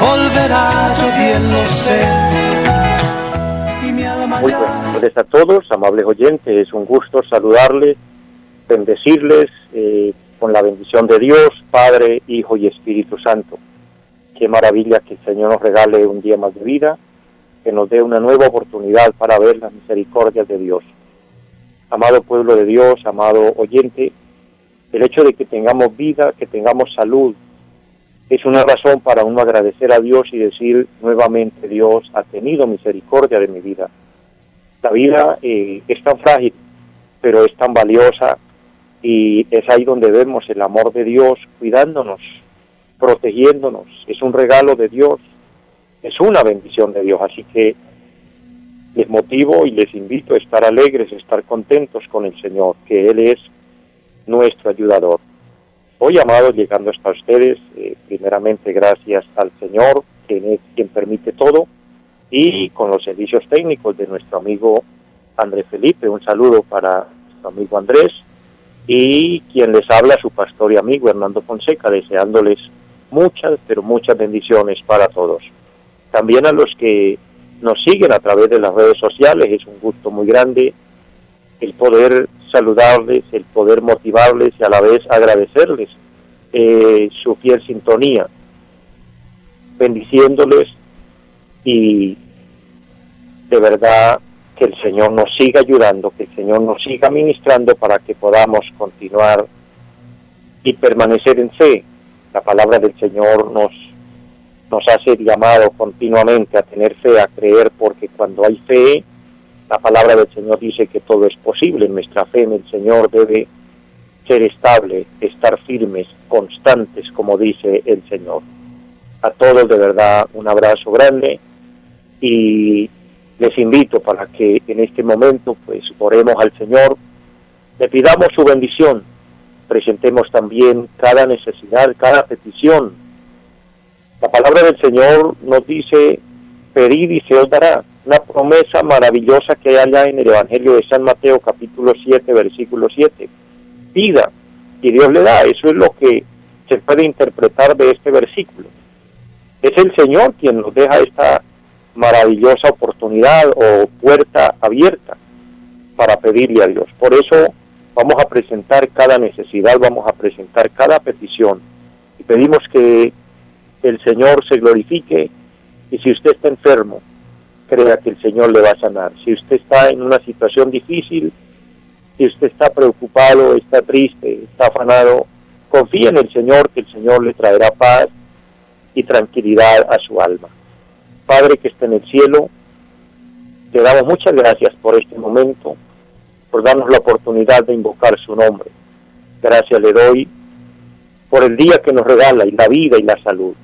volverá, yo bien lo sé muy buenas tardes a todos, amables oyentes. Es un gusto saludarles, bendecirles eh, con la bendición de Dios, Padre, Hijo y Espíritu Santo. Qué maravilla que el Señor nos regale un día más de vida, que nos dé una nueva oportunidad para ver las misericordias de Dios. Amado pueblo de Dios, amado oyente, el hecho de que tengamos vida, que tengamos salud, es una razón para uno agradecer a Dios y decir nuevamente, Dios ha tenido misericordia de mi vida la vida eh, es tan frágil, pero es tan valiosa y es ahí donde vemos el amor de Dios cuidándonos, protegiéndonos. Es un regalo de Dios, es una bendición de Dios. Así que les motivo y les invito a estar alegres, a estar contentos con el Señor, que Él es nuestro ayudador. Hoy, amados, llegando hasta ustedes, eh, primeramente gracias al Señor, quien es quien permite todo, y con los servicios técnicos de nuestro amigo Andrés Felipe. Un saludo para nuestro amigo Andrés y quien les habla, su pastor y amigo Hernando Fonseca, deseándoles muchas, pero muchas bendiciones para todos. También a los que nos siguen a través de las redes sociales, es un gusto muy grande el poder saludarles, el poder motivarles y a la vez agradecerles eh, su fiel sintonía, bendiciéndoles y de verdad que el Señor nos siga ayudando, que el Señor nos siga ministrando para que podamos continuar y permanecer en fe. La palabra del Señor nos, nos hace llamado continuamente a tener fe, a creer, porque cuando hay fe, la palabra del Señor dice que todo es posible. Nuestra fe en el Señor debe ser estable, estar firmes, constantes, como dice el Señor. A todos de verdad un abrazo grande y les invito para que en este momento pues oremos al Señor, le pidamos su bendición, presentemos también cada necesidad, cada petición. La palabra del Señor nos dice, pedir y se os dará, una promesa maravillosa que hay allá en el Evangelio de San Mateo capítulo 7 versículo 7. Pida y Dios le da, eso es lo que se puede interpretar de este versículo. Es el Señor quien nos deja esta maravillosa oportunidad o puerta abierta para pedirle a Dios. Por eso vamos a presentar cada necesidad, vamos a presentar cada petición y pedimos que el Señor se glorifique y si usted está enfermo, crea que el Señor le va a sanar. Si usted está en una situación difícil, si usted está preocupado, está triste, está afanado, confíe en el Señor que el Señor le traerá paz y tranquilidad a su alma. Padre que está en el cielo, te damos muchas gracias por este momento, por darnos la oportunidad de invocar su nombre. Gracias le doy por el día que nos regala y la vida y la salud,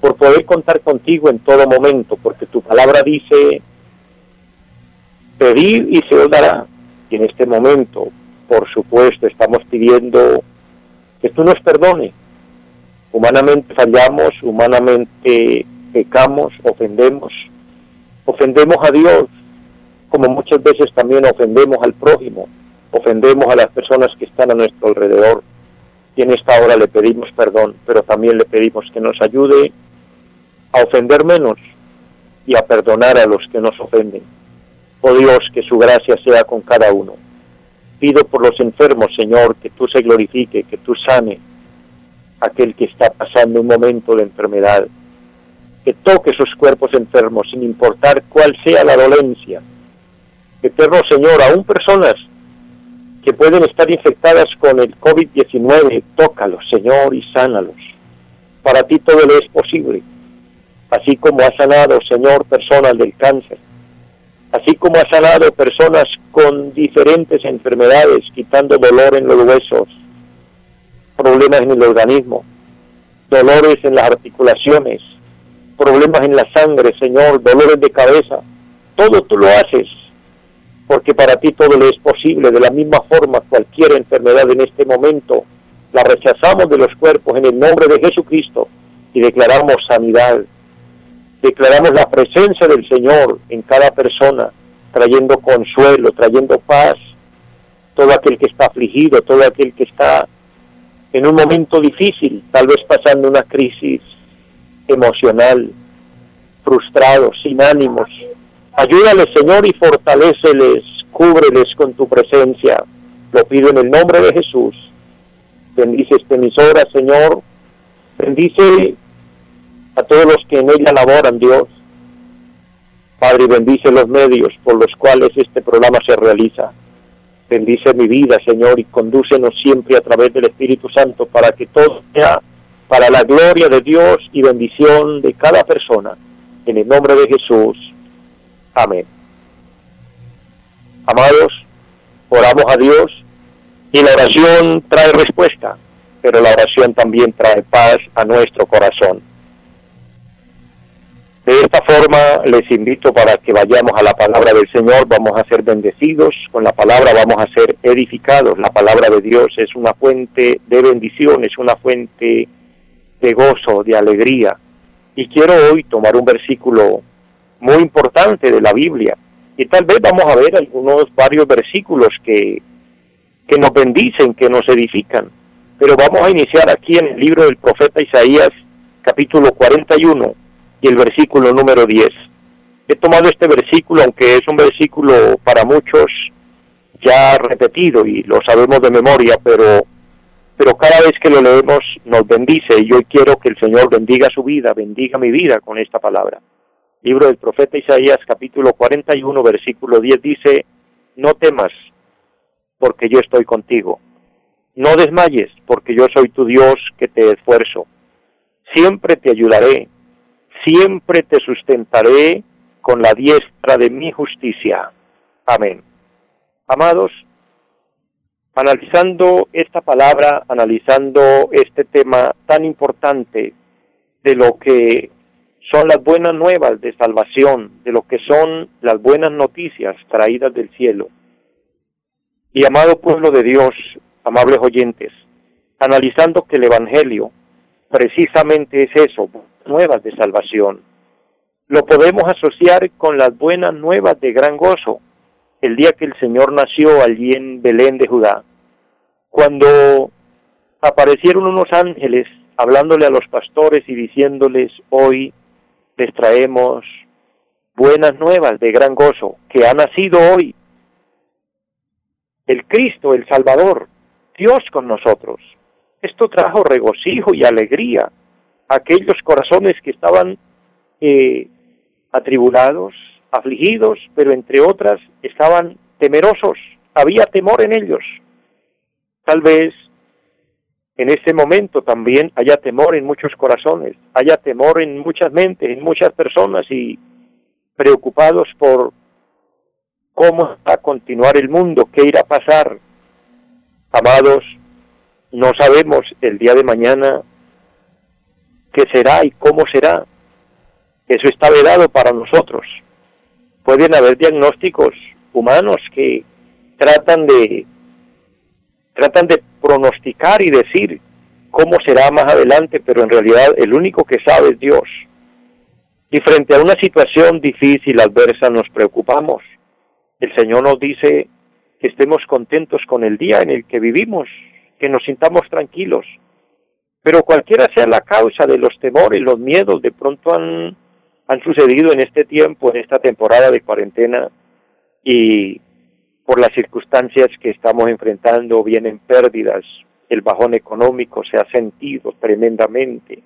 por poder contar contigo en todo momento, porque tu palabra dice, pedir y se os dará. Y en este momento, por supuesto, estamos pidiendo que tú nos perdones. Humanamente fallamos, humanamente pecamos, ofendemos, ofendemos a Dios, como muchas veces también ofendemos al prójimo, ofendemos a las personas que están a nuestro alrededor. Y en esta hora le pedimos perdón, pero también le pedimos que nos ayude a ofender menos y a perdonar a los que nos ofenden. Oh Dios, que su gracia sea con cada uno. Pido por los enfermos, Señor, que tú se glorifique, que tú sane aquel que está pasando un momento de enfermedad que toque sus cuerpos enfermos, sin importar cuál sea la dolencia. Eterno Señor, aún personas que pueden estar infectadas con el COVID-19, tócalos, Señor, y sánalos. Para ti todo lo es posible. Así como ha sanado, Señor, personas del cáncer. Así como ha sanado personas con diferentes enfermedades, quitando dolor en los huesos, problemas en el organismo, dolores en las articulaciones, problemas en la sangre, Señor, dolores de cabeza, todo tú lo haces, porque para ti todo le es posible. De la misma forma, cualquier enfermedad en este momento la rechazamos de los cuerpos en el nombre de Jesucristo y declaramos sanidad. Declaramos la presencia del Señor en cada persona, trayendo consuelo, trayendo paz. Todo aquel que está afligido, todo aquel que está en un momento difícil, tal vez pasando una crisis emocional, frustrado, sin ánimos. Ayúdales, Señor, y fortaleceles, cúbreles con tu presencia. Lo pido en el nombre de Jesús. Bendice esta emisora, Señor. Bendice a todos los que en ella laboran, Dios. Padre, bendice los medios por los cuales este programa se realiza. Bendice mi vida, Señor, y condúcenos siempre a través del Espíritu Santo para que todo sea para la gloria de Dios y bendición de cada persona. En el nombre de Jesús. Amén. Amados, oramos a Dios y la oración trae respuesta, pero la oración también trae paz a nuestro corazón. De esta forma les invito para que vayamos a la palabra del Señor, vamos a ser bendecidos, con la palabra vamos a ser edificados. La palabra de Dios es una fuente de bendición, es una fuente de gozo, de alegría. Y quiero hoy tomar un versículo muy importante de la Biblia. Y tal vez vamos a ver algunos varios versículos que, que nos bendicen, que nos edifican. Pero vamos a iniciar aquí en el libro del profeta Isaías, capítulo 41 y el versículo número 10. He tomado este versículo, aunque es un versículo para muchos ya repetido y lo sabemos de memoria, pero, pero cada vez que lo leemos nos bendice y yo quiero que el Señor bendiga su vida, bendiga mi vida con esta palabra. Libro del profeta Isaías capítulo 41 versículo 10 dice, no temas porque yo estoy contigo, no desmayes porque yo soy tu Dios que te esfuerzo, siempre te ayudaré, siempre te sustentaré con la diestra de mi justicia. Amén. Amados, analizando esta palabra, analizando este tema tan importante de lo que son las buenas nuevas de salvación, de lo que son las buenas noticias traídas del cielo. Y amado pueblo de Dios, amables oyentes, analizando que el Evangelio precisamente es eso, nuevas de salvación. Lo podemos asociar con las buenas nuevas de gran gozo, el día que el Señor nació allí en Belén de Judá, cuando aparecieron unos ángeles hablándole a los pastores y diciéndoles, hoy les traemos buenas nuevas de gran gozo, que ha nacido hoy el Cristo, el Salvador, Dios con nosotros. Esto trajo regocijo y alegría aquellos corazones que estaban eh, atribulados, afligidos, pero entre otras estaban temerosos, había temor en ellos. Tal vez en este momento también haya temor en muchos corazones, haya temor en muchas mentes, en muchas personas y preocupados por cómo va a continuar el mundo, qué irá a pasar. Amados, no sabemos el día de mañana qué será y cómo será. Eso está vedado para nosotros. Pueden haber diagnósticos humanos que tratan de tratan de pronosticar y decir cómo será más adelante, pero en realidad el único que sabe es Dios. Y frente a una situación difícil, adversa, nos preocupamos. El Señor nos dice que estemos contentos con el día en el que vivimos, que nos sintamos tranquilos. Pero cualquiera sea la causa de los temores, los miedos, de pronto han, han sucedido en este tiempo, en esta temporada de cuarentena, y por las circunstancias que estamos enfrentando, vienen pérdidas, el bajón económico se ha sentido tremendamente.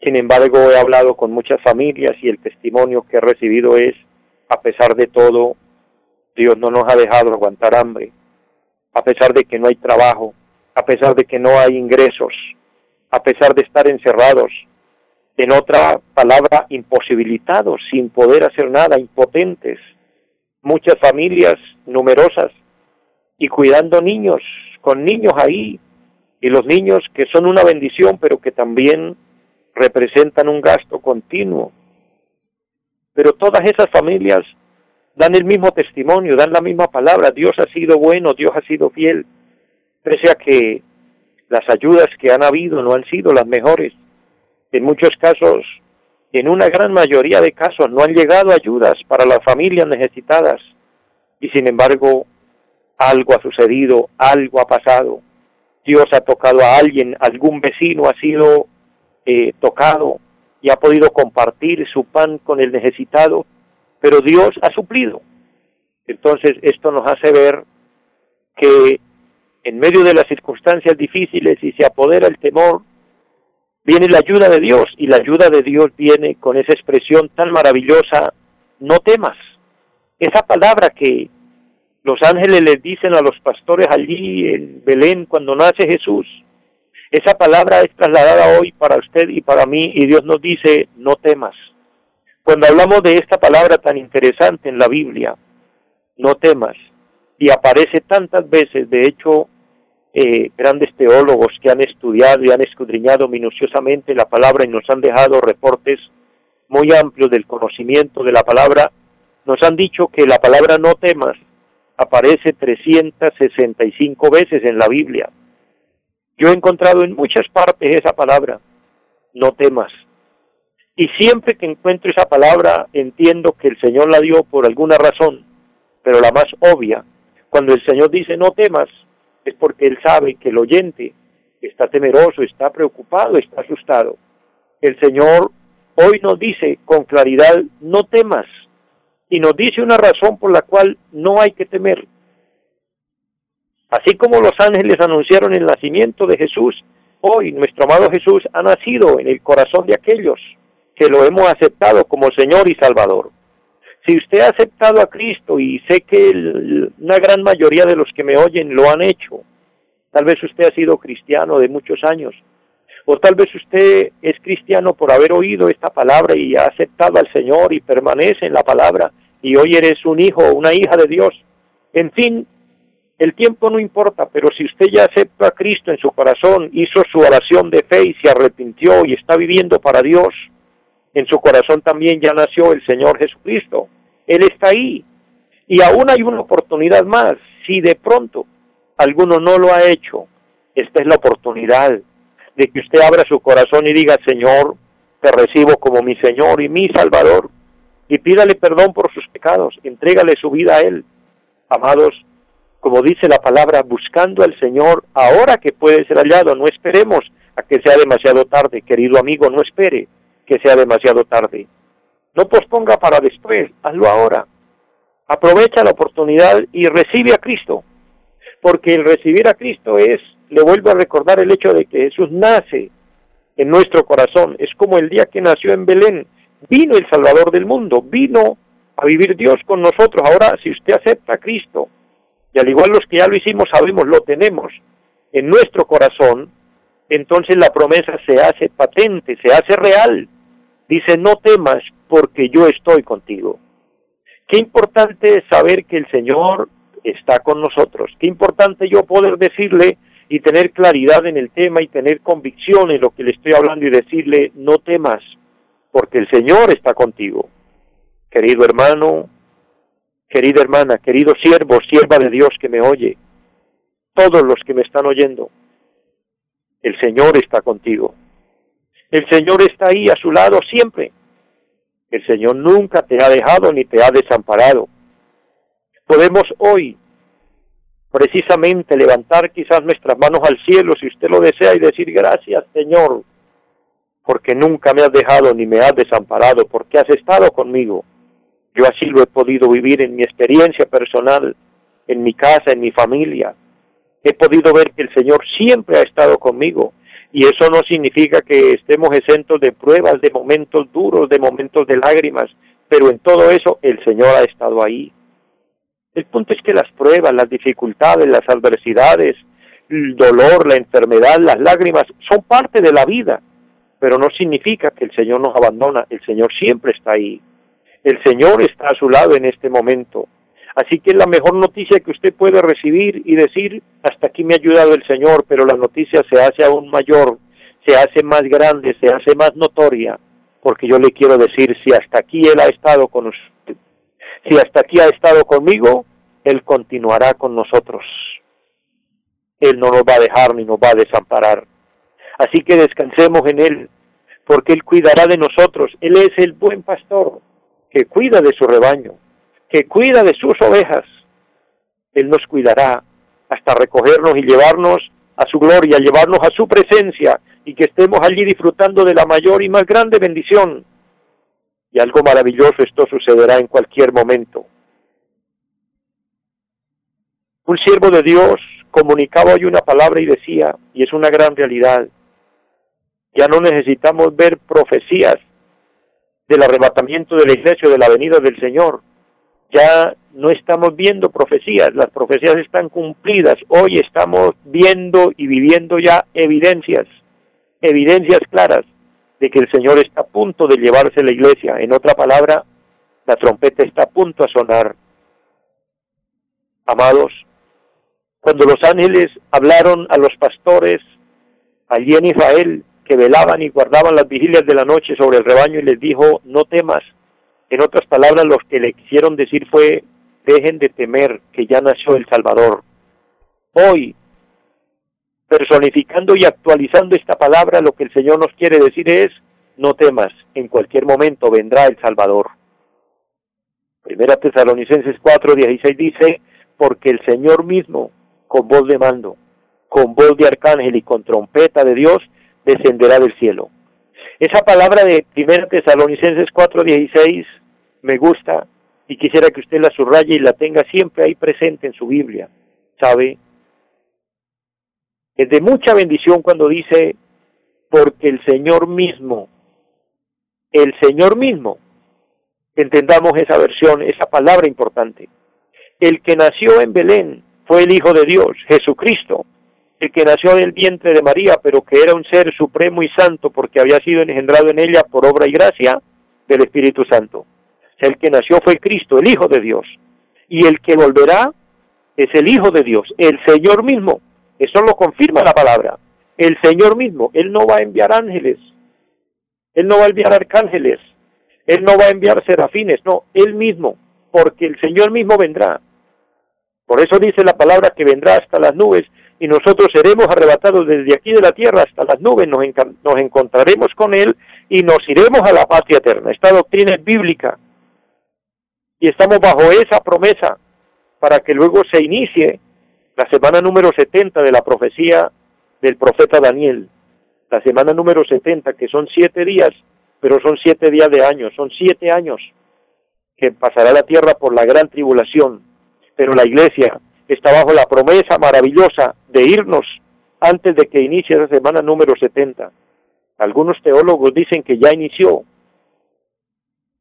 Sin embargo, he hablado con muchas familias y el testimonio que he recibido es, a pesar de todo, Dios no nos ha dejado aguantar hambre, a pesar de que no hay trabajo, a pesar de que no hay ingresos, a pesar de estar encerrados, en otra palabra, imposibilitados, sin poder hacer nada, impotentes, muchas familias numerosas y cuidando niños, con niños ahí, y los niños que son una bendición, pero que también representan un gasto continuo. Pero todas esas familias dan el mismo testimonio, dan la misma palabra, Dios ha sido bueno, Dios ha sido fiel, pese a que las ayudas que han habido no han sido las mejores. En muchos casos, en una gran mayoría de casos, no han llegado ayudas para las familias necesitadas. Y sin embargo, algo ha sucedido, algo ha pasado. Dios ha tocado a alguien, algún vecino ha sido eh, tocado y ha podido compartir su pan con el necesitado, pero Dios ha suplido. Entonces esto nos hace ver que en medio de las circunstancias difíciles y se apodera el temor, viene la ayuda de Dios y la ayuda de Dios viene con esa expresión tan maravillosa, no temas. Esa palabra que los ángeles les dicen a los pastores allí en Belén cuando nace Jesús. Esa palabra es trasladada hoy para usted y para mí y Dios nos dice, no temas. Cuando hablamos de esta palabra tan interesante en la Biblia, no temas, y aparece tantas veces, de hecho, eh, grandes teólogos que han estudiado y han escudriñado minuciosamente la palabra y nos han dejado reportes muy amplios del conocimiento de la palabra, nos han dicho que la palabra no temas aparece 365 veces en la Biblia. Yo he encontrado en muchas partes esa palabra, no temas. Y siempre que encuentro esa palabra entiendo que el Señor la dio por alguna razón, pero la más obvia, cuando el Señor dice no temas, es porque Él sabe que el oyente está temeroso, está preocupado, está asustado. El Señor hoy nos dice con claridad, no temas, y nos dice una razón por la cual no hay que temer. Así como los ángeles anunciaron el nacimiento de Jesús, hoy nuestro amado Jesús ha nacido en el corazón de aquellos que lo hemos aceptado como Señor y Salvador. Si usted ha aceptado a Cristo y sé que una gran mayoría de los que me oyen lo han hecho, tal vez usted ha sido cristiano de muchos años, o tal vez usted es cristiano por haber oído esta palabra y ha aceptado al Señor y permanece en la palabra y hoy eres un hijo o una hija de Dios. En fin, el tiempo no importa, pero si usted ya acepta a Cristo en su corazón, hizo su oración de fe y se arrepintió y está viviendo para Dios, en su corazón también ya nació el Señor Jesucristo. Él está ahí. Y aún hay una oportunidad más. Si de pronto alguno no lo ha hecho, esta es la oportunidad de que usted abra su corazón y diga, Señor, te recibo como mi Señor y mi Salvador, y pídale perdón por sus pecados, entrégale su vida a Él. Amados, como dice la palabra, buscando al Señor ahora que puede ser hallado, no esperemos a que sea demasiado tarde, querido amigo, no espere que sea demasiado tarde. No posponga para después, hazlo ahora. Aprovecha la oportunidad y recibe a Cristo, porque el recibir a Cristo es le vuelvo a recordar el hecho de que Jesús nace en nuestro corazón. Es como el día que nació en Belén. Vino el Salvador del mundo, vino a vivir Dios con nosotros. Ahora, si usted acepta a Cristo, y al igual los que ya lo hicimos sabemos, lo tenemos en nuestro corazón, entonces la promesa se hace patente, se hace real. Dice, no temas porque yo estoy contigo. Qué importante es saber que el Señor está con nosotros. Qué importante yo poder decirle, y tener claridad en el tema y tener convicción en lo que le estoy hablando y decirle, no temas, porque el Señor está contigo. Querido hermano, querida hermana, querido siervo, sierva de Dios que me oye, todos los que me están oyendo, el Señor está contigo. El Señor está ahí a su lado siempre. El Señor nunca te ha dejado ni te ha desamparado. Podemos hoy precisamente levantar quizás nuestras manos al cielo si usted lo desea y decir gracias Señor, porque nunca me has dejado ni me has desamparado, porque has estado conmigo. Yo así lo he podido vivir en mi experiencia personal, en mi casa, en mi familia. He podido ver que el Señor siempre ha estado conmigo y eso no significa que estemos exentos de pruebas, de momentos duros, de momentos de lágrimas, pero en todo eso el Señor ha estado ahí. El punto es que las pruebas, las dificultades, las adversidades, el dolor, la enfermedad, las lágrimas son parte de la vida, pero no significa que el Señor nos abandona, el Señor siempre está ahí. El Señor está a su lado en este momento. Así que la mejor noticia que usted puede recibir y decir, hasta aquí me ha ayudado el Señor, pero la noticia se hace aún mayor se hace más grande, se hace más notoria, porque yo le quiero decir, si hasta aquí Él ha estado con usted, si hasta aquí ha estado conmigo, Él continuará con nosotros. Él no nos va a dejar ni nos va a desamparar. Así que descansemos en Él, porque Él cuidará de nosotros. Él es el buen pastor que cuida de su rebaño, que cuida de sus ovejas. Él nos cuidará hasta recogernos y llevarnos a su gloria, llevarnos a su presencia y que estemos allí disfrutando de la mayor y más grande bendición. Y algo maravilloso esto sucederá en cualquier momento. Un siervo de Dios comunicaba hoy una palabra y decía, y es una gran realidad, ya no necesitamos ver profecías del arrebatamiento de la iglesia o de la venida del Señor. Ya no estamos viendo profecías, las profecías están cumplidas. Hoy estamos viendo y viviendo ya evidencias, evidencias claras de que el Señor está a punto de llevarse la iglesia. En otra palabra, la trompeta está a punto a sonar. Amados, cuando los ángeles hablaron a los pastores allí en Israel, que velaban y guardaban las vigilias de la noche sobre el rebaño y les dijo, no temas. En otras palabras, lo que le quisieron decir fue, dejen de temer que ya nació el Salvador. Hoy, personificando y actualizando esta palabra, lo que el Señor nos quiere decir es, no temas, en cualquier momento vendrá el Salvador. Primera Tesalonicenses 4:16 dice, porque el Señor mismo, con voz de mando, con voz de arcángel y con trompeta de Dios, descenderá del cielo. Esa palabra de 1 Tesalonicenses 4:16 me gusta y quisiera que usted la subraye y la tenga siempre ahí presente en su Biblia. ¿Sabe? Es de mucha bendición cuando dice, porque el Señor mismo, el Señor mismo, entendamos esa versión, esa palabra importante. El que nació en Belén fue el Hijo de Dios, Jesucristo, el que nació del vientre de María, pero que era un ser supremo y santo porque había sido engendrado en ella por obra y gracia del Espíritu Santo. El que nació fue Cristo, el Hijo de Dios. Y el que volverá es el Hijo de Dios, el Señor mismo. Eso lo confirma la palabra. El Señor mismo. Él no va a enviar ángeles. Él no va a enviar arcángeles. Él no va a enviar serafines. No, Él mismo. Porque el Señor mismo vendrá. Por eso dice la palabra que vendrá hasta las nubes y nosotros seremos arrebatados desde aquí de la tierra hasta las nubes, nos, nos encontraremos con Él y nos iremos a la patria eterna. Esta doctrina es bíblica. Y estamos bajo esa promesa para que luego se inicie la semana número 70 de la profecía del profeta Daniel, la semana número 70, que son siete días, pero son siete días de años, son siete años que pasará la tierra por la gran tribulación, pero la iglesia está bajo la promesa maravillosa de irnos antes de que inicie esa semana número 70. Algunos teólogos dicen que ya inició.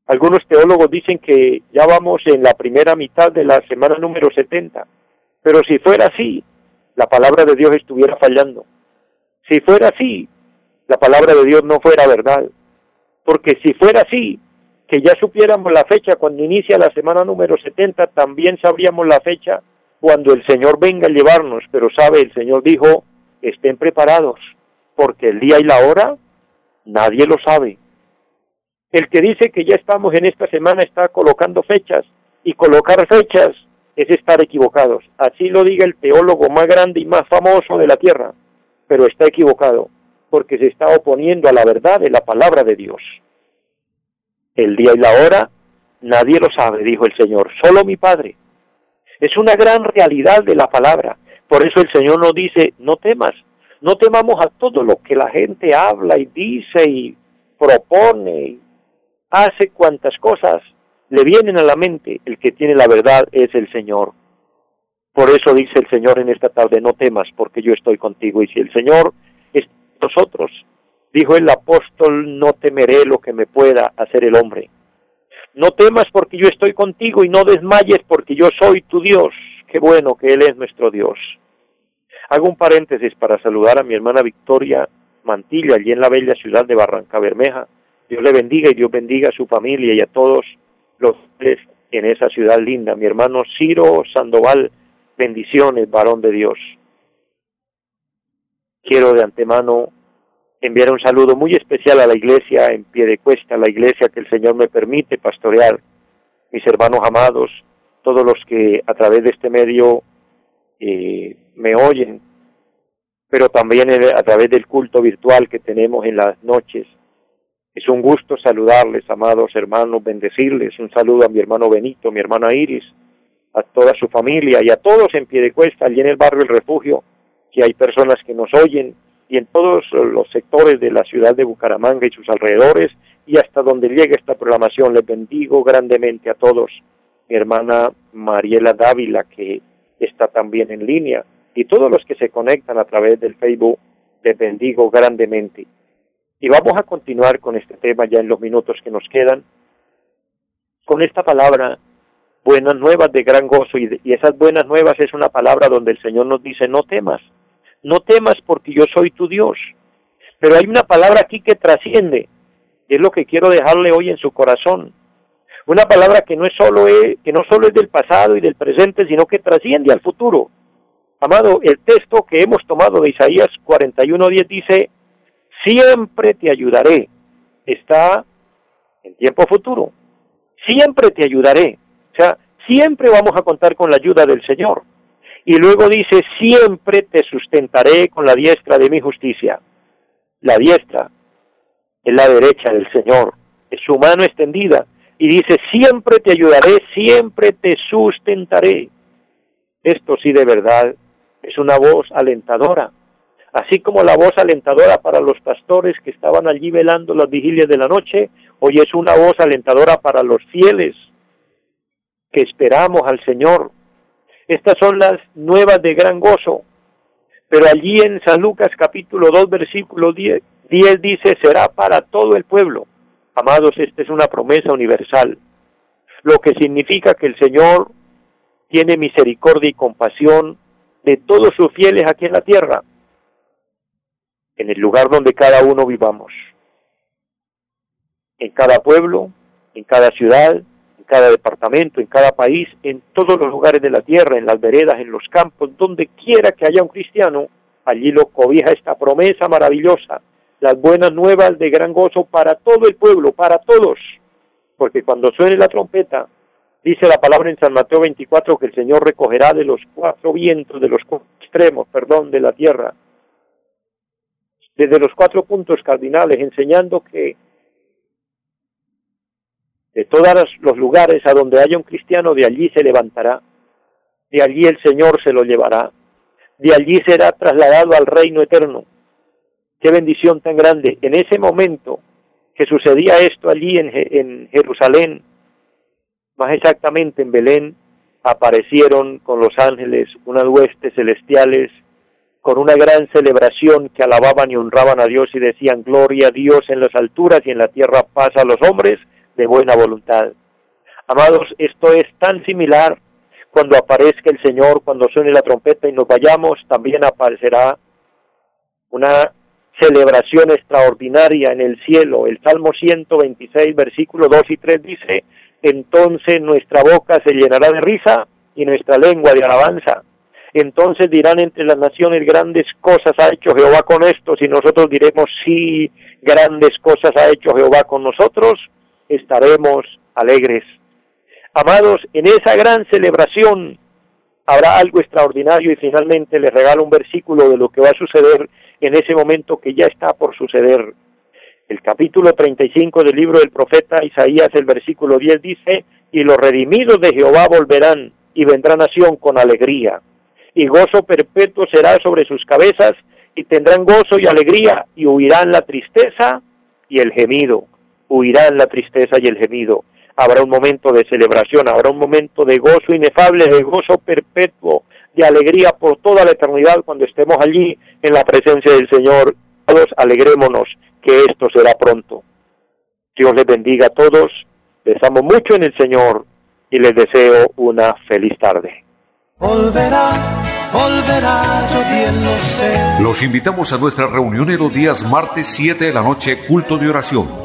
Algunos teólogos dicen que ya vamos en la primera mitad de la semana número 70. Pero si fuera así, la palabra de Dios estuviera fallando. Si fuera así, la palabra de Dios no fuera verdad. Porque si fuera así, que ya supiéramos la fecha cuando inicia la semana número 70, también sabríamos la fecha cuando el Señor venga a llevarnos, pero sabe, el Señor dijo, estén preparados, porque el día y la hora nadie lo sabe. El que dice que ya estamos en esta semana está colocando fechas, y colocar fechas es estar equivocados. Así lo diga el teólogo más grande y más famoso de la tierra, pero está equivocado, porque se está oponiendo a la verdad de la palabra de Dios. El día y la hora nadie lo sabe, dijo el Señor, solo mi Padre. Es una gran realidad de la palabra. Por eso el Señor nos dice, no temas, no temamos a todo lo que la gente habla y dice y propone, y hace cuantas cosas le vienen a la mente. El que tiene la verdad es el Señor. Por eso dice el Señor en esta tarde, no temas porque yo estoy contigo. Y si el Señor es nosotros, dijo el apóstol, no temeré lo que me pueda hacer el hombre. No temas porque yo estoy contigo y no desmayes porque yo soy tu Dios. Qué bueno que Él es nuestro Dios. Hago un paréntesis para saludar a mi hermana Victoria Mantilla, allí en la bella ciudad de Barranca Bermeja. Dios le bendiga y Dios bendiga a su familia y a todos los en esa ciudad linda. Mi hermano Ciro Sandoval, bendiciones, varón de Dios. Quiero de antemano enviar un saludo muy especial a la iglesia en pie de cuesta, la iglesia que el Señor me permite pastorear, mis hermanos amados, todos los que a través de este medio eh, me oyen, pero también a través del culto virtual que tenemos en las noches. Es un gusto saludarles, amados hermanos, bendecirles. Un saludo a mi hermano Benito, mi hermana Iris, a toda su familia y a todos en pie de cuesta, allí en el barrio El Refugio, que hay personas que nos oyen y en todos los sectores de la ciudad de Bucaramanga y sus alrededores y hasta donde llegue esta programación. Les bendigo grandemente a todos. Mi hermana Mariela Dávila, que está también en línea, y todos los que se conectan a través del Facebook, les bendigo grandemente. Y vamos a continuar con este tema ya en los minutos que nos quedan, con esta palabra, buenas nuevas de gran gozo, y, y esas buenas nuevas es una palabra donde el Señor nos dice, no temas, no temas porque yo soy tu Dios. Pero hay una palabra aquí que trasciende, y es lo que quiero dejarle hoy en su corazón. Una palabra que no es solo es, que no solo es del pasado y del presente, sino que trasciende al futuro. Amado, el texto que hemos tomado de Isaías 41:10 dice, siempre te ayudaré. Está en tiempo futuro. Siempre te ayudaré. O sea, siempre vamos a contar con la ayuda del Señor. Y luego dice, siempre te sustentaré con la diestra de mi justicia. La diestra es la derecha del Señor, es su mano extendida. Y dice, siempre te ayudaré, siempre te sustentaré. Esto sí de verdad es una voz alentadora, así como la voz alentadora para los pastores que estaban allí velando las vigilias de la noche, hoy es una voz alentadora para los fieles que esperamos al Señor, estas son las nuevas de gran gozo. Pero allí en San Lucas capítulo 2 versículo 10, 10 dice, será para todo el pueblo. Amados, esta es una promesa universal, lo que significa que el Señor tiene misericordia y compasión de todos sus fieles aquí en la tierra, en el lugar donde cada uno vivamos, en cada pueblo, en cada ciudad, cada departamento, en cada país, en todos los lugares de la tierra, en las veredas, en los campos, donde quiera que haya un cristiano, allí lo cobija esta promesa maravillosa, las buenas nuevas de gran gozo para todo el pueblo, para todos, porque cuando suene la trompeta, dice la palabra en San Mateo 24 que el Señor recogerá de los cuatro vientos, de los extremos, perdón, de la tierra, desde los cuatro puntos cardinales, enseñando que de todos los lugares a donde haya un cristiano, de allí se levantará, de allí el Señor se lo llevará, de allí será trasladado al reino eterno. Qué bendición tan grande. En ese momento que sucedía esto allí en, en Jerusalén, más exactamente en Belén, aparecieron con los ángeles unas huestes celestiales con una gran celebración que alababan y honraban a Dios y decían gloria a Dios en las alturas y en la tierra paz a los hombres de buena voluntad. Amados, esto es tan similar cuando aparezca el Señor, cuando suene la trompeta y nos vayamos, también aparecerá una celebración extraordinaria en el cielo. El Salmo 126, versículo 2 y 3 dice, entonces nuestra boca se llenará de risa y nuestra lengua de alabanza. Entonces dirán entre las naciones grandes cosas ha hecho Jehová con estos y nosotros diremos sí, grandes cosas ha hecho Jehová con nosotros estaremos alegres. Amados, en esa gran celebración habrá algo extraordinario y finalmente les regalo un versículo de lo que va a suceder en ese momento que ya está por suceder. El capítulo 35 del libro del profeta Isaías, el versículo 10 dice, y los redimidos de Jehová volverán y vendrá nación con alegría, y gozo perpetuo será sobre sus cabezas, y tendrán gozo y alegría, y huirán la tristeza y el gemido huirán la tristeza y el gemido. Habrá un momento de celebración, habrá un momento de gozo inefable, de gozo perpetuo, de alegría por toda la eternidad cuando estemos allí en la presencia del Señor. Todos alegrémonos que esto será pronto. Dios les bendiga a todos, les amo mucho en el Señor y les deseo una feliz tarde. Los invitamos a nuestra reunión en los días martes 7 de la noche, culto de oración